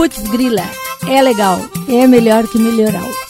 Putz, grila, é legal, é melhor que melhorar.